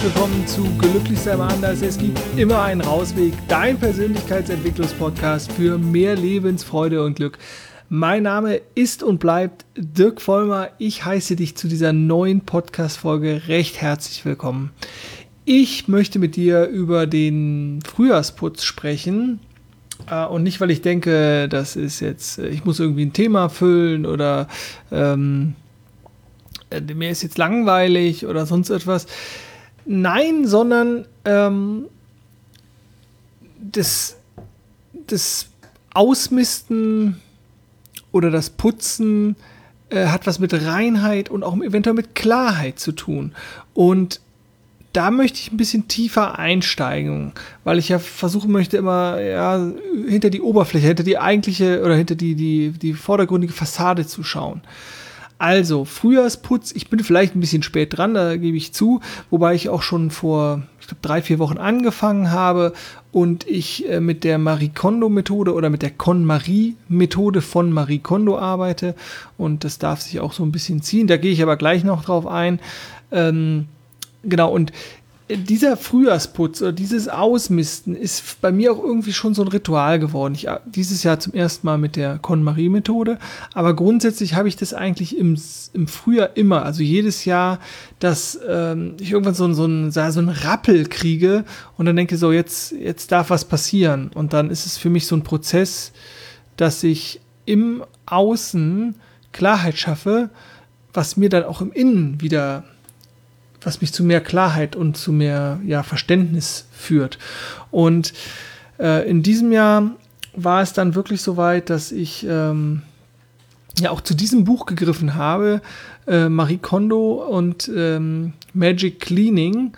herzlich willkommen zu Glücklich sein anders. Es gibt immer einen Rausweg, dein Persönlichkeitsentwicklungspodcast für mehr Lebensfreude und Glück. Mein Name ist und bleibt Dirk Vollmer. Ich heiße dich zu dieser neuen Podcast-Folge recht herzlich willkommen. Ich möchte mit dir über den Frühjahrsputz sprechen. Äh, und nicht, weil ich denke, das ist jetzt, ich muss irgendwie ein Thema füllen oder ähm, äh, mir ist jetzt langweilig oder sonst etwas. Nein, sondern ähm, das, das Ausmisten oder das Putzen äh, hat was mit Reinheit und auch eventuell mit Klarheit zu tun. Und da möchte ich ein bisschen tiefer einsteigen, weil ich ja versuchen möchte, immer ja, hinter die Oberfläche, hinter die eigentliche oder hinter die, die, die vordergründige Fassade zu schauen. Also, Frühjahrsputz, ich bin vielleicht ein bisschen spät dran, da gebe ich zu, wobei ich auch schon vor, ich glaube, drei, vier Wochen angefangen habe und ich äh, mit der Marie Kondo-Methode oder mit der Con-Marie-Methode von Marie Kondo arbeite und das darf sich auch so ein bisschen ziehen, da gehe ich aber gleich noch drauf ein. Ähm, genau, und dieser Frühjahrsputz oder dieses Ausmisten ist bei mir auch irgendwie schon so ein Ritual geworden. Ich dieses Jahr zum ersten Mal mit der KonMari-Methode, aber grundsätzlich habe ich das eigentlich im, im Frühjahr immer, also jedes Jahr, dass ähm, ich irgendwann so, so, ein, so ein Rappel kriege und dann denke so, jetzt, jetzt darf was passieren. Und dann ist es für mich so ein Prozess, dass ich im Außen Klarheit schaffe, was mir dann auch im Innen wieder was mich zu mehr Klarheit und zu mehr ja, Verständnis führt. Und äh, in diesem Jahr war es dann wirklich so weit, dass ich ähm, ja auch zu diesem Buch gegriffen habe, äh, Marie Kondo und ähm, Magic Cleaning.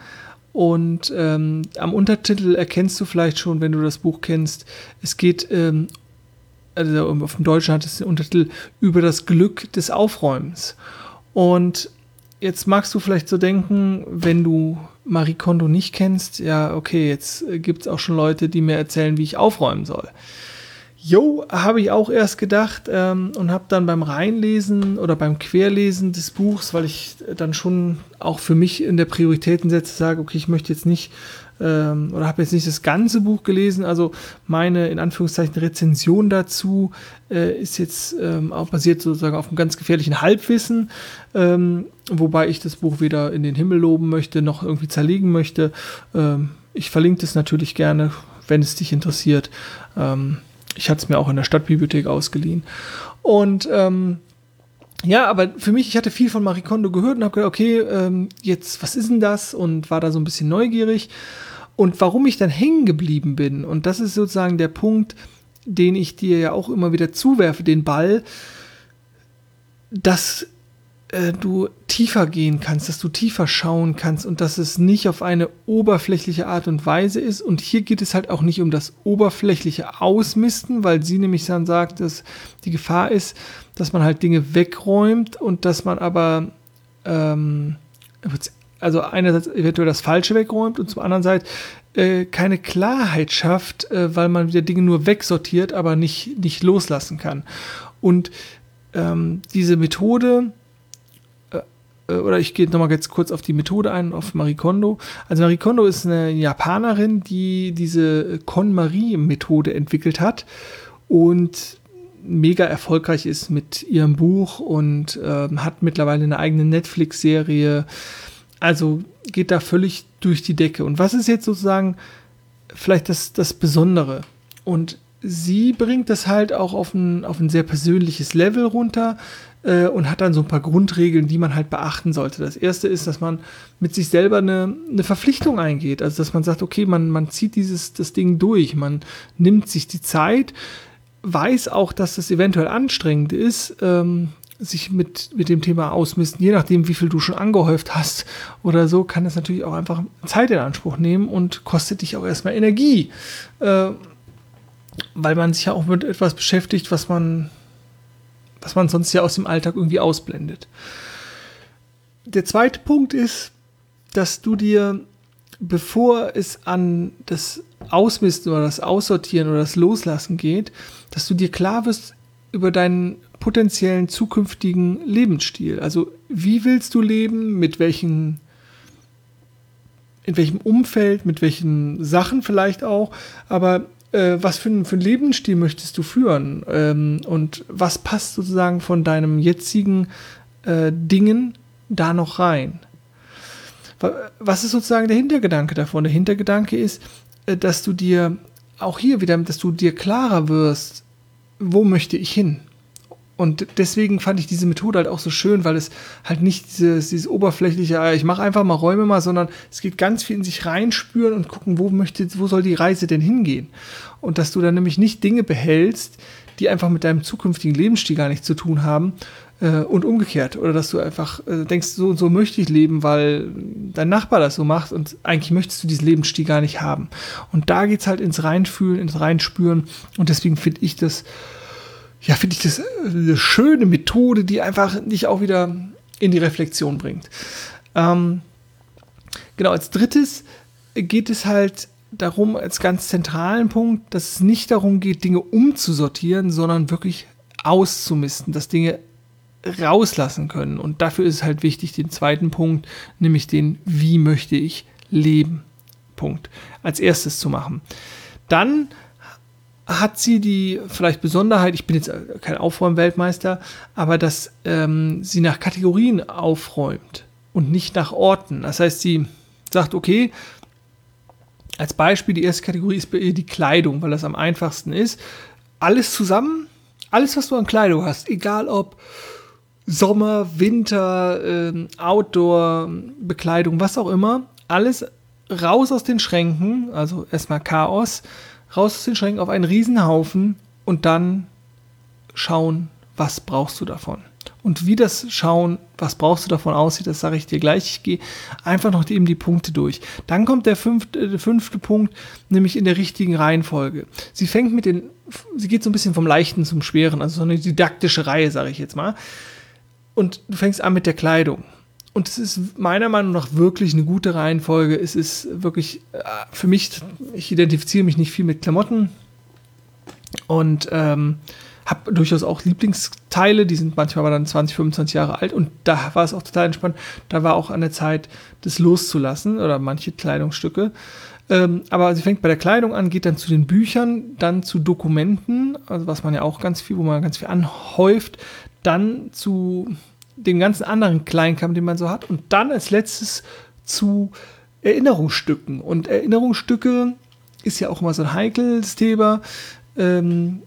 Und ähm, am Untertitel erkennst du vielleicht schon, wenn du das Buch kennst, es geht, ähm, also auf dem Deutschen hat es den Untertitel über das Glück des Aufräumens. Und jetzt magst du vielleicht so denken, wenn du Marie Kondo nicht kennst, ja, okay, jetzt gibt es auch schon Leute, die mir erzählen, wie ich aufräumen soll. Jo, habe ich auch erst gedacht ähm, und habe dann beim Reinlesen oder beim Querlesen des Buchs, weil ich dann schon auch für mich in der Prioritäten setze, sage, okay, ich möchte jetzt nicht ähm, oder habe jetzt nicht das ganze Buch gelesen. Also meine in Anführungszeichen Rezension dazu äh, ist jetzt ähm, auch basiert sozusagen auf einem ganz gefährlichen Halbwissen, ähm, wobei ich das Buch weder in den Himmel loben möchte noch irgendwie zerlegen möchte. Ähm, ich verlinke das natürlich gerne, wenn es dich interessiert. Ähm, ich hatte es mir auch in der Stadtbibliothek ausgeliehen. Und ähm, ja, aber für mich, ich hatte viel von Marie Kondo gehört und habe gedacht, okay, ähm, jetzt, was ist denn das? Und war da so ein bisschen neugierig. Und warum ich dann hängen geblieben bin, und das ist sozusagen der Punkt, den ich dir ja auch immer wieder zuwerfe, den Ball, dass äh, du tiefer gehen kannst, dass du tiefer schauen kannst und dass es nicht auf eine oberflächliche Art und Weise ist. Und hier geht es halt auch nicht um das oberflächliche Ausmisten, weil sie nämlich dann sagt, dass die Gefahr ist, dass man halt Dinge wegräumt und dass man aber ähm, also einerseits eventuell das Falsche wegräumt und zum anderen Seite äh, keine Klarheit schafft, äh, weil man wieder Dinge nur wegsortiert, aber nicht, nicht loslassen kann. Und ähm, diese Methode, oder ich gehe nochmal jetzt kurz auf die Methode ein, auf Marie Kondo. Also Marie Kondo ist eine Japanerin, die diese KonMari-Methode entwickelt hat und mega erfolgreich ist mit ihrem Buch und äh, hat mittlerweile eine eigene Netflix-Serie, also geht da völlig durch die Decke. Und was ist jetzt sozusagen vielleicht das, das Besondere? Und sie bringt das halt auch auf ein, auf ein sehr persönliches Level runter äh, und hat dann so ein paar Grundregeln, die man halt beachten sollte. Das erste ist, dass man mit sich selber eine, eine Verpflichtung eingeht. Also, dass man sagt, okay, man, man zieht dieses, das Ding durch, man nimmt sich die Zeit, weiß auch, dass das eventuell anstrengend ist, ähm, sich mit, mit dem Thema ausmisten, je nachdem, wie viel du schon angehäuft hast oder so, kann es natürlich auch einfach Zeit in Anspruch nehmen und kostet dich auch erstmal Energie. Äh, weil man sich ja auch mit etwas beschäftigt, was man, was man sonst ja aus dem Alltag irgendwie ausblendet. Der zweite Punkt ist, dass du dir, bevor es an das Ausmisten oder das Aussortieren oder das Loslassen geht, dass du dir klar wirst über deinen potenziellen zukünftigen Lebensstil. Also wie willst du leben, mit welchen in welchem Umfeld, mit welchen Sachen vielleicht auch, aber äh, was für, ein, für einen Lebensstil möchtest du führen ähm, und was passt sozusagen von deinem jetzigen äh, Dingen da noch rein? Was ist sozusagen der Hintergedanke davon? Der Hintergedanke ist, äh, dass du dir auch hier wieder, dass du dir klarer wirst, wo möchte ich hin? Und deswegen fand ich diese Methode halt auch so schön, weil es halt nicht dieses, dieses oberflächliche, ah, ich mache einfach mal Räume mal, sondern es geht ganz viel in sich reinspüren und gucken, wo möchte, wo soll die Reise denn hingehen? Und dass du dann nämlich nicht Dinge behältst, die einfach mit deinem zukünftigen Lebensstil gar nichts zu tun haben, äh, und umgekehrt. Oder dass du einfach äh, denkst, so und so möchte ich leben, weil dein Nachbar das so macht und eigentlich möchtest du diesen Lebensstil gar nicht haben. Und da geht es halt ins Reinfühlen, ins Reinspüren. Und deswegen finde ich das ja, finde ich das äh, eine schöne Methode, die einfach dich auch wieder in die Reflexion bringt. Ähm, genau, als drittes geht es halt darum, als ganz zentralen Punkt, dass es nicht darum geht, Dinge umzusortieren, sondern wirklich auszumisten, dass Dinge rauslassen können. Und dafür ist es halt wichtig, den zweiten Punkt, nämlich den Wie möchte ich leben Punkt, als erstes zu machen. Dann hat sie die vielleicht Besonderheit, ich bin jetzt kein Aufräumweltmeister, aber dass ähm, sie nach Kategorien aufräumt und nicht nach Orten. Das heißt, sie sagt, okay, als Beispiel, die erste Kategorie ist bei ihr die Kleidung, weil das am einfachsten ist. Alles zusammen, alles, was du an Kleidung hast, egal ob Sommer, Winter, äh, Outdoor, Bekleidung, was auch immer, alles raus aus den Schränken, also erstmal Chaos raus aus den Schränken auf einen Riesenhaufen und dann schauen, was brauchst du davon. Und wie das Schauen, was brauchst du davon aussieht, das sage ich dir gleich. Ich gehe einfach noch eben die Punkte durch. Dann kommt der fünfte, der fünfte Punkt, nämlich in der richtigen Reihenfolge. Sie fängt mit den, sie geht so ein bisschen vom Leichten zum Schweren, also so eine didaktische Reihe, sage ich jetzt mal. Und du fängst an mit der Kleidung und es ist meiner Meinung nach wirklich eine gute Reihenfolge. Es ist wirklich äh, für mich, ich identifiziere mich nicht viel mit Klamotten und ähm, habe durchaus auch Lieblingsteile, die sind manchmal aber dann 20, 25 Jahre alt und da war es auch total entspannt. Da war auch an der Zeit, das loszulassen oder manche Kleidungsstücke. Ähm, aber sie fängt bei der Kleidung an, geht dann zu den Büchern, dann zu Dokumenten, also was man ja auch ganz viel, wo man ganz viel anhäuft, dann zu den ganzen anderen Kleinkram, den man so hat. Und dann als letztes zu Erinnerungsstücken. Und Erinnerungsstücke ist ja auch immer so ein heikles Thema. Ähm,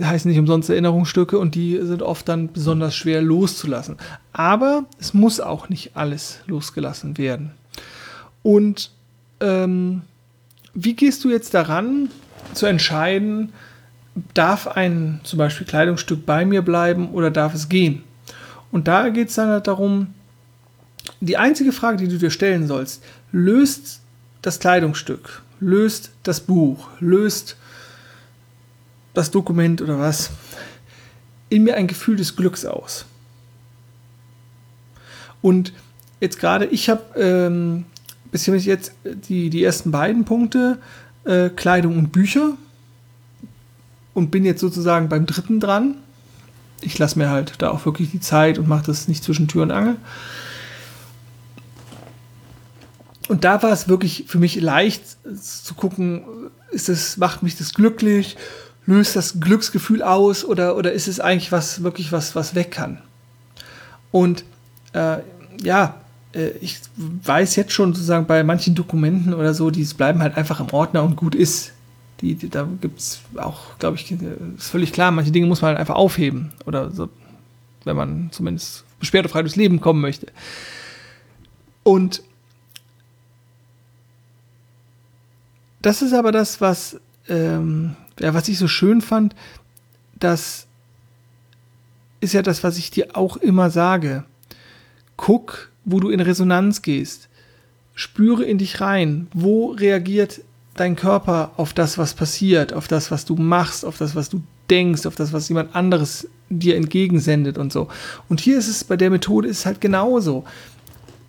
heißen nicht umsonst Erinnerungsstücke und die sind oft dann besonders schwer loszulassen. Aber es muss auch nicht alles losgelassen werden. Und ähm, wie gehst du jetzt daran, zu entscheiden, darf ein zum Beispiel Kleidungsstück bei mir bleiben oder darf es gehen? Und da geht es dann halt darum, die einzige Frage, die du dir stellen sollst, löst das Kleidungsstück, löst das Buch, löst das Dokument oder was in mir ein Gefühl des Glücks aus. Und jetzt gerade, ich habe ähm, bisher jetzt die, die ersten beiden Punkte, äh, Kleidung und Bücher, und bin jetzt sozusagen beim dritten dran ich lasse mir halt da auch wirklich die Zeit und mache das nicht zwischen Tür und Angel. Und da war es wirklich für mich leicht zu gucken, ist es, macht mich das glücklich, löst das Glücksgefühl aus oder, oder ist es eigentlich was, wirklich was, was weg kann? Und äh, ja, äh, ich weiß jetzt schon sozusagen bei manchen Dokumenten oder so, die bleiben halt einfach im Ordner und gut ist. Die, die, da gibt es auch, glaube ich, ist völlig klar, manche Dinge muss man halt einfach aufheben. Oder so, wenn man zumindest beschwerdefrei durchs Leben kommen möchte. Und das ist aber das, was, ähm, ja, was ich so schön fand, das ist ja das, was ich dir auch immer sage. Guck, wo du in Resonanz gehst. Spüre in dich rein. Wo reagiert dein Körper auf das, was passiert, auf das, was du machst, auf das, was du denkst, auf das, was jemand anderes dir entgegensendet und so. Und hier ist es bei der Methode ist halt genauso.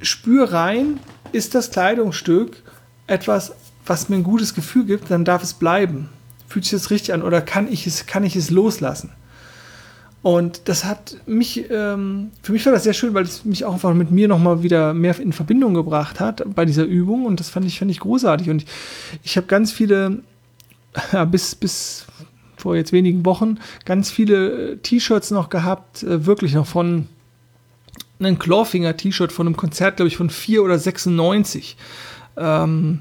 Spür rein, ist das Kleidungsstück etwas, was mir ein gutes Gefühl gibt, dann darf es bleiben. Fühlt sich das richtig an oder kann ich es, kann ich es loslassen? Und das hat mich, ähm, für mich war das sehr schön, weil es mich auch einfach mit mir nochmal wieder mehr in Verbindung gebracht hat bei dieser Übung. Und das fand ich, fand ich großartig. Und ich, ich habe ganz viele, ja, bis, bis vor jetzt wenigen Wochen, ganz viele äh, T-Shirts noch gehabt, äh, wirklich noch von einem Clawfinger-T-Shirt von einem Konzert, glaube ich, von 4 oder 96. Ähm,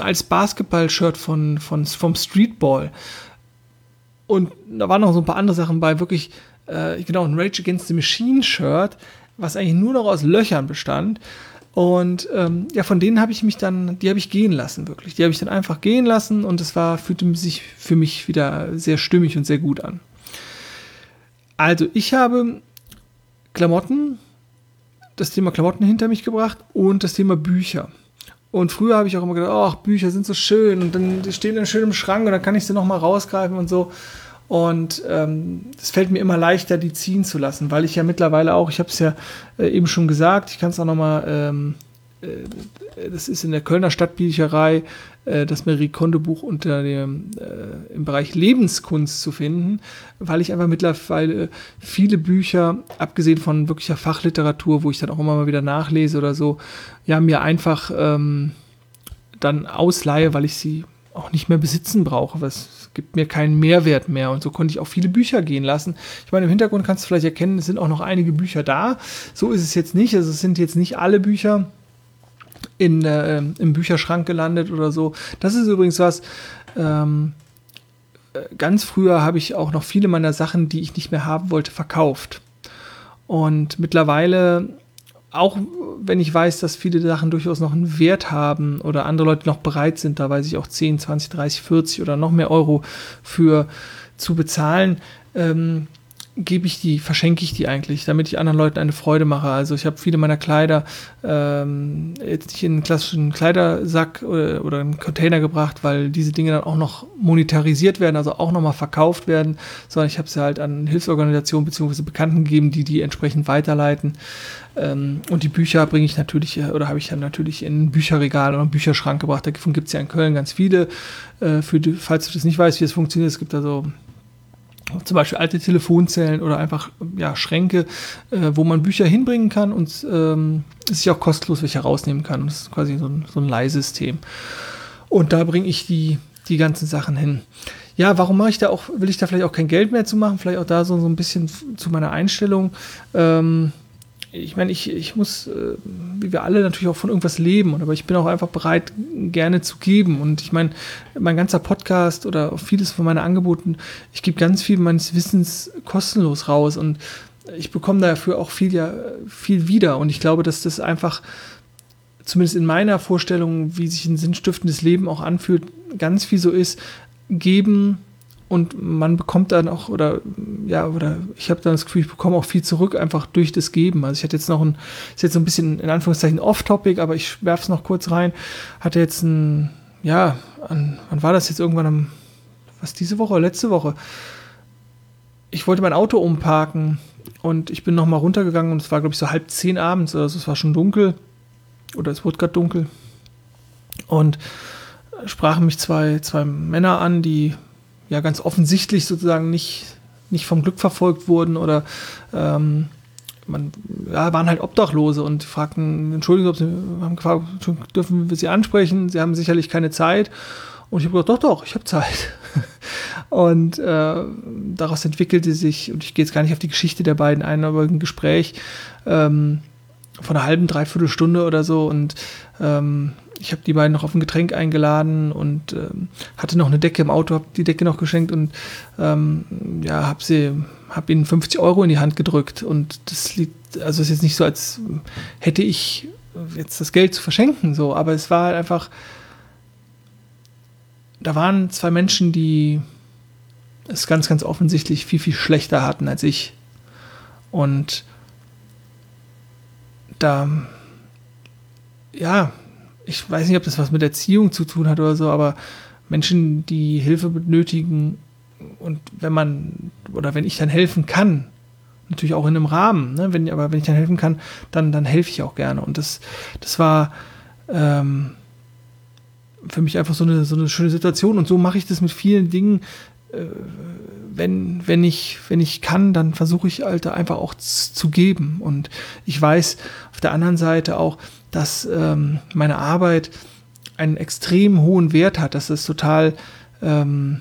als Basketball-Shirt von, von, vom Streetball. Und da waren noch so ein paar andere Sachen bei, wirklich, äh, genau, ein Rage Against the Machine Shirt, was eigentlich nur noch aus Löchern bestand. Und ähm, ja, von denen habe ich mich dann, die habe ich gehen lassen, wirklich. Die habe ich dann einfach gehen lassen und es war, fühlte sich für mich wieder sehr stimmig und sehr gut an. Also, ich habe Klamotten, das Thema Klamotten hinter mich gebracht und das Thema Bücher. Und früher habe ich auch immer gedacht, ach, Bücher sind so schön und dann stehen dann schön im Schrank und dann kann ich sie nochmal rausgreifen und so. Und ähm, es fällt mir immer leichter, die ziehen zu lassen, weil ich ja mittlerweile auch, ich habe es ja äh, eben schon gesagt, ich kann es auch nochmal, ähm, äh, das ist in der Kölner Stadtbücherei, äh, das Marie Kondo Buch unter dem, äh, im Bereich Lebenskunst zu finden, weil ich einfach mittlerweile viele Bücher, abgesehen von wirklicher Fachliteratur, wo ich dann auch immer mal wieder nachlese oder so, ja, mir einfach ähm, dann ausleihe, weil ich sie auch nicht mehr besitzen brauche. Was gibt mir keinen Mehrwert mehr. Und so konnte ich auch viele Bücher gehen lassen. Ich meine, im Hintergrund kannst du vielleicht erkennen, es sind auch noch einige Bücher da. So ist es jetzt nicht. Also es sind jetzt nicht alle Bücher in, äh, im Bücherschrank gelandet oder so. Das ist übrigens was. Ähm, äh, ganz früher habe ich auch noch viele meiner Sachen, die ich nicht mehr haben wollte, verkauft. Und mittlerweile auch wenn ich weiß, dass viele Sachen durchaus noch einen Wert haben oder andere Leute noch bereit sind, da weiß ich auch 10, 20, 30, 40 oder noch mehr Euro für zu bezahlen, ähm, gebe ich die, verschenke ich die eigentlich, damit ich anderen Leuten eine Freude mache. Also ich habe viele meiner Kleider ähm, jetzt nicht in einen klassischen Kleidersack oder, oder einen Container gebracht, weil diese Dinge dann auch noch monetarisiert werden, also auch nochmal verkauft werden, sondern ich habe sie halt an Hilfsorganisationen bzw. Bekannten gegeben, die die entsprechend weiterleiten. Ähm, und die Bücher bringe ich natürlich, äh, oder habe ich dann natürlich in ein Bücherregal oder einen Bücherschrank gebracht. Davon gibt es ja in Köln ganz viele. Äh, für die, falls du das nicht weißt, wie es funktioniert, es gibt also zum Beispiel alte Telefonzellen oder einfach ja, Schränke, äh, wo man Bücher hinbringen kann und ähm, es sich auch kostenlos welche rausnehmen kann. Das ist quasi so ein, so ein Leihsystem. Und da bringe ich die, die ganzen Sachen hin. Ja, warum mache ich da auch, will ich da vielleicht auch kein Geld mehr zu machen? Vielleicht auch da so, so ein bisschen zu meiner Einstellung. Ähm, ich meine, ich, ich muss, äh, wie wir alle, natürlich auch von irgendwas leben, aber ich bin auch einfach bereit, gerne zu geben. Und ich meine, mein ganzer Podcast oder vieles von meinen Angeboten, ich gebe ganz viel meines Wissens kostenlos raus und ich bekomme dafür auch viel, ja, viel wieder. Und ich glaube, dass das einfach, zumindest in meiner Vorstellung, wie sich ein sinnstiftendes Leben auch anfühlt, ganz viel so ist, geben, und man bekommt dann auch, oder ja, oder ich habe dann das Gefühl, ich bekomme auch viel zurück, einfach durch das Geben. Also ich hatte jetzt noch ein, ist jetzt so ein bisschen in Anführungszeichen off-topic, aber ich werfe es noch kurz rein. Hatte jetzt ein, ja, an, wann war das jetzt irgendwann am, was diese Woche, letzte Woche? Ich wollte mein Auto umparken und ich bin nochmal runtergegangen und es war, glaube ich, so halb zehn abends, also es war schon dunkel oder es wurde gerade dunkel. Und sprachen mich zwei, zwei Männer an, die ja ganz offensichtlich sozusagen nicht, nicht vom Glück verfolgt wurden oder ähm, man, ja, waren halt Obdachlose und fragten, Entschuldigung, ob sie haben gefragt, dürfen wir sie ansprechen? Sie haben sicherlich keine Zeit. Und ich habe gesagt, doch, doch, ich habe Zeit. und äh, daraus entwickelte sich, und ich gehe jetzt gar nicht auf die Geschichte der beiden ein, aber ein Gespräch ähm, von einer halben, dreiviertel Stunde oder so. Und ähm, ich habe die beiden noch auf ein Getränk eingeladen und ähm, hatte noch eine Decke im Auto, habe die Decke noch geschenkt und ähm, ja, habe sie, habe ihnen 50 Euro in die Hand gedrückt. Und das liegt, also ist jetzt nicht so, als hätte ich jetzt das Geld zu verschenken, so, aber es war halt einfach, da waren zwei Menschen, die es ganz, ganz offensichtlich viel, viel schlechter hatten als ich. Und da, ja, ich weiß nicht, ob das was mit Erziehung zu tun hat oder so, aber Menschen, die Hilfe benötigen und wenn man oder wenn ich dann helfen kann, natürlich auch in einem Rahmen, ne, wenn, aber wenn ich dann helfen kann, dann, dann helfe ich auch gerne. Und das, das war ähm, für mich einfach so eine, so eine schöne Situation und so mache ich das mit vielen Dingen, äh, wenn, wenn, ich, wenn ich kann, dann versuche ich Alter einfach auch zu geben. Und ich weiß auf der anderen Seite auch, dass ähm, meine Arbeit einen extrem hohen Wert hat, dass es total, ähm,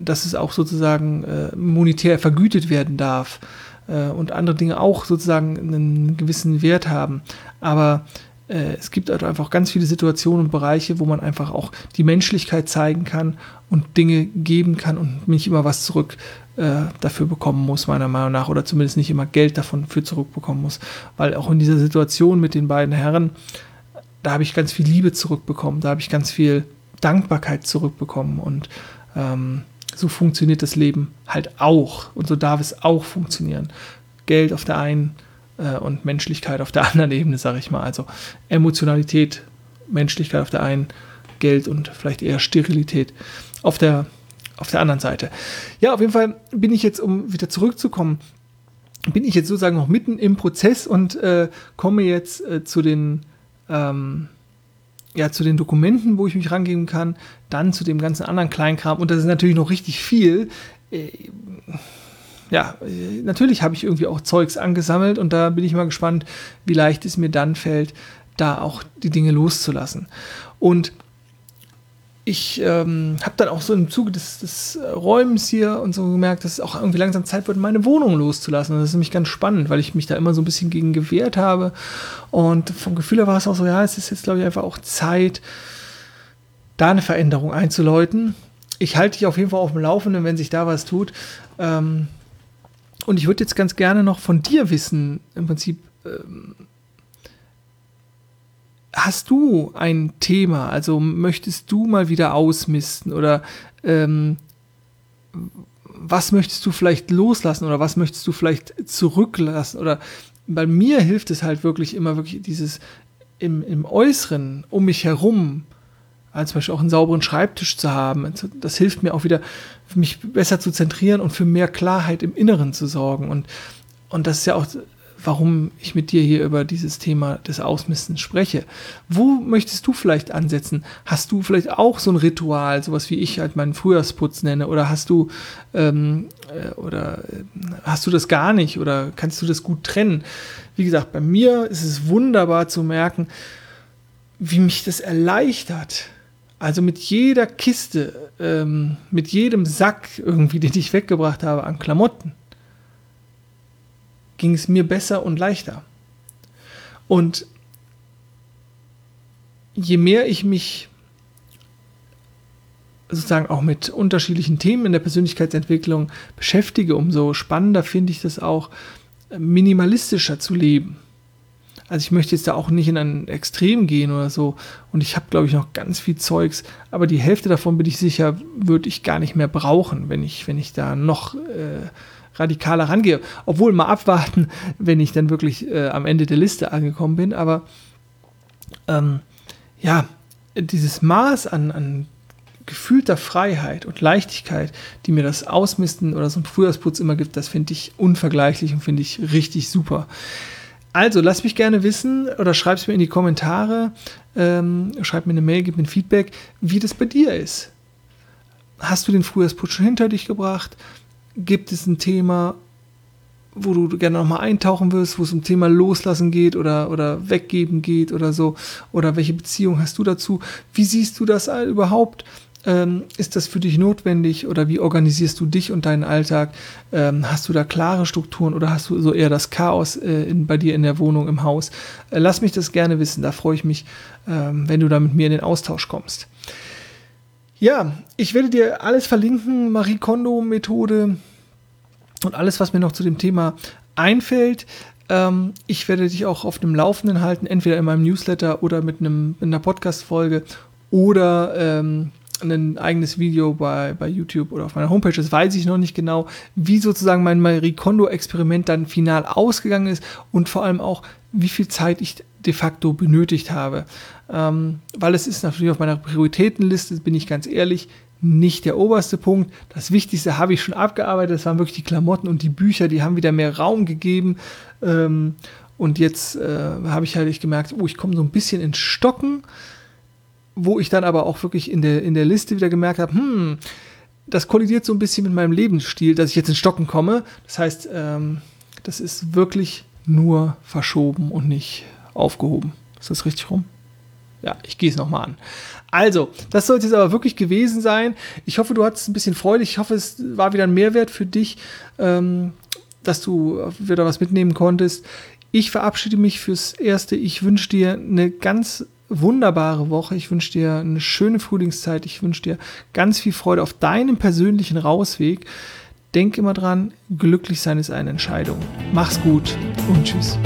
dass es auch sozusagen äh, monetär vergütet werden darf äh, und andere Dinge auch sozusagen einen gewissen Wert haben. Aber äh, es gibt halt einfach ganz viele Situationen und Bereiche, wo man einfach auch die Menschlichkeit zeigen kann und Dinge geben kann und nicht immer was zurück äh, dafür bekommen muss, meiner Meinung nach, oder zumindest nicht immer Geld davon für zurückbekommen muss. Weil auch in dieser Situation mit den beiden Herren, da habe ich ganz viel Liebe zurückbekommen, da habe ich ganz viel Dankbarkeit zurückbekommen und ähm, so funktioniert das Leben halt auch und so darf es auch funktionieren. Geld auf der einen äh, und Menschlichkeit auf der anderen Ebene, sage ich mal. Also Emotionalität, Menschlichkeit auf der einen, Geld und vielleicht eher Sterilität auf der, auf der anderen Seite. Ja, auf jeden Fall bin ich jetzt, um wieder zurückzukommen, bin ich jetzt sozusagen noch mitten im Prozess und äh, komme jetzt äh, zu den ähm, ja, zu den Dokumenten, wo ich mich rangeben kann, dann zu dem ganzen anderen Kleinkram und das ist natürlich noch richtig viel. Äh, ja, natürlich habe ich irgendwie auch Zeugs angesammelt und da bin ich mal gespannt, wie leicht es mir dann fällt, da auch die Dinge loszulassen. Und ich ähm, habe dann auch so im Zuge des, des Räumens hier und so gemerkt, dass es auch irgendwie langsam Zeit wird, meine Wohnung loszulassen. Und das ist nämlich ganz spannend, weil ich mich da immer so ein bisschen gegen gewehrt habe. Und vom Gefühl her war es auch so, ja, es ist jetzt, glaube ich, einfach auch Zeit, da eine Veränderung einzuläuten. Ich halte dich auf jeden Fall auf dem Laufenden, wenn sich da was tut. Ähm, und ich würde jetzt ganz gerne noch von dir wissen, im Prinzip, ähm, hast du ein Thema? Also möchtest du mal wieder ausmisten oder ähm, was möchtest du vielleicht loslassen oder was möchtest du vielleicht zurücklassen? Oder bei mir hilft es halt wirklich immer wirklich dieses im, im Äußeren um mich herum als zum Beispiel auch einen sauberen Schreibtisch zu haben. Also, das hilft mir auch wieder, mich besser zu zentrieren und für mehr Klarheit im Inneren zu sorgen. Und, und das ist ja auch, warum ich mit dir hier über dieses Thema des Ausmistens spreche. Wo möchtest du vielleicht ansetzen? Hast du vielleicht auch so ein Ritual, sowas wie ich halt meinen Frühjahrsputz nenne? Oder hast du, ähm, äh, oder äh, hast du das gar nicht? Oder kannst du das gut trennen? Wie gesagt, bei mir ist es wunderbar zu merken, wie mich das erleichtert, also mit jeder Kiste, ähm, mit jedem Sack irgendwie, den ich weggebracht habe an Klamotten, ging es mir besser und leichter. Und je mehr ich mich sozusagen auch mit unterschiedlichen Themen in der Persönlichkeitsentwicklung beschäftige, umso spannender finde ich das auch, minimalistischer zu leben. Also ich möchte jetzt da auch nicht in ein Extrem gehen oder so. Und ich habe, glaube ich, noch ganz viel Zeugs. Aber die Hälfte davon bin ich sicher, würde ich gar nicht mehr brauchen, wenn ich, wenn ich da noch äh, radikaler rangehe. Obwohl mal abwarten, wenn ich dann wirklich äh, am Ende der Liste angekommen bin. Aber ähm, ja, dieses Maß an, an gefühlter Freiheit und Leichtigkeit, die mir das Ausmisten oder so ein Frühjahrsputz immer gibt, das finde ich unvergleichlich und finde ich richtig super. Also, lass mich gerne wissen oder schreib es mir in die Kommentare, ähm, schreib mir eine Mail, gib mir ein Feedback, wie das bei dir ist. Hast du den Frühjahrsputz schon hinter dich gebracht? Gibt es ein Thema, wo du gerne nochmal eintauchen wirst, wo es um Thema Loslassen geht oder, oder Weggeben geht oder so? Oder welche Beziehung hast du dazu? Wie siehst du das überhaupt? Ähm, ist das für dich notwendig oder wie organisierst du dich und deinen Alltag? Ähm, hast du da klare Strukturen oder hast du so eher das Chaos äh, in, bei dir in der Wohnung, im Haus? Äh, lass mich das gerne wissen, da freue ich mich, ähm, wenn du da mit mir in den Austausch kommst. Ja, ich werde dir alles verlinken, Marie Kondo Methode und alles, was mir noch zu dem Thema einfällt. Ähm, ich werde dich auch auf dem Laufenden halten, entweder in meinem Newsletter oder mit, einem, in einer Podcast-Folge oder ähm, ein eigenes Video bei, bei YouTube oder auf meiner Homepage, das weiß ich noch nicht genau, wie sozusagen mein Marie Kondo-Experiment dann final ausgegangen ist und vor allem auch, wie viel Zeit ich de facto benötigt habe. Ähm, weil es ist natürlich auf meiner Prioritätenliste, bin ich ganz ehrlich, nicht der oberste Punkt. Das Wichtigste habe ich schon abgearbeitet, das waren wirklich die Klamotten und die Bücher, die haben wieder mehr Raum gegeben. Ähm, und jetzt äh, habe ich halt gemerkt, oh, ich komme so ein bisschen ins Stocken wo ich dann aber auch wirklich in der, in der Liste wieder gemerkt habe, hm, das kollidiert so ein bisschen mit meinem Lebensstil, dass ich jetzt in Stocken komme. Das heißt, ähm, das ist wirklich nur verschoben und nicht aufgehoben. Ist das richtig rum? Ja, ich gehe es nochmal an. Also, das sollte es aber wirklich gewesen sein. Ich hoffe, du hattest ein bisschen Freude. Ich hoffe, es war wieder ein Mehrwert für dich, ähm, dass du wieder was mitnehmen konntest. Ich verabschiede mich fürs Erste. Ich wünsche dir eine ganz wunderbare Woche. Ich wünsche dir eine schöne Frühlingszeit. Ich wünsche dir ganz viel Freude auf deinem persönlichen Rausweg. Denk immer dran, glücklich sein ist eine Entscheidung. Mach's gut und tschüss.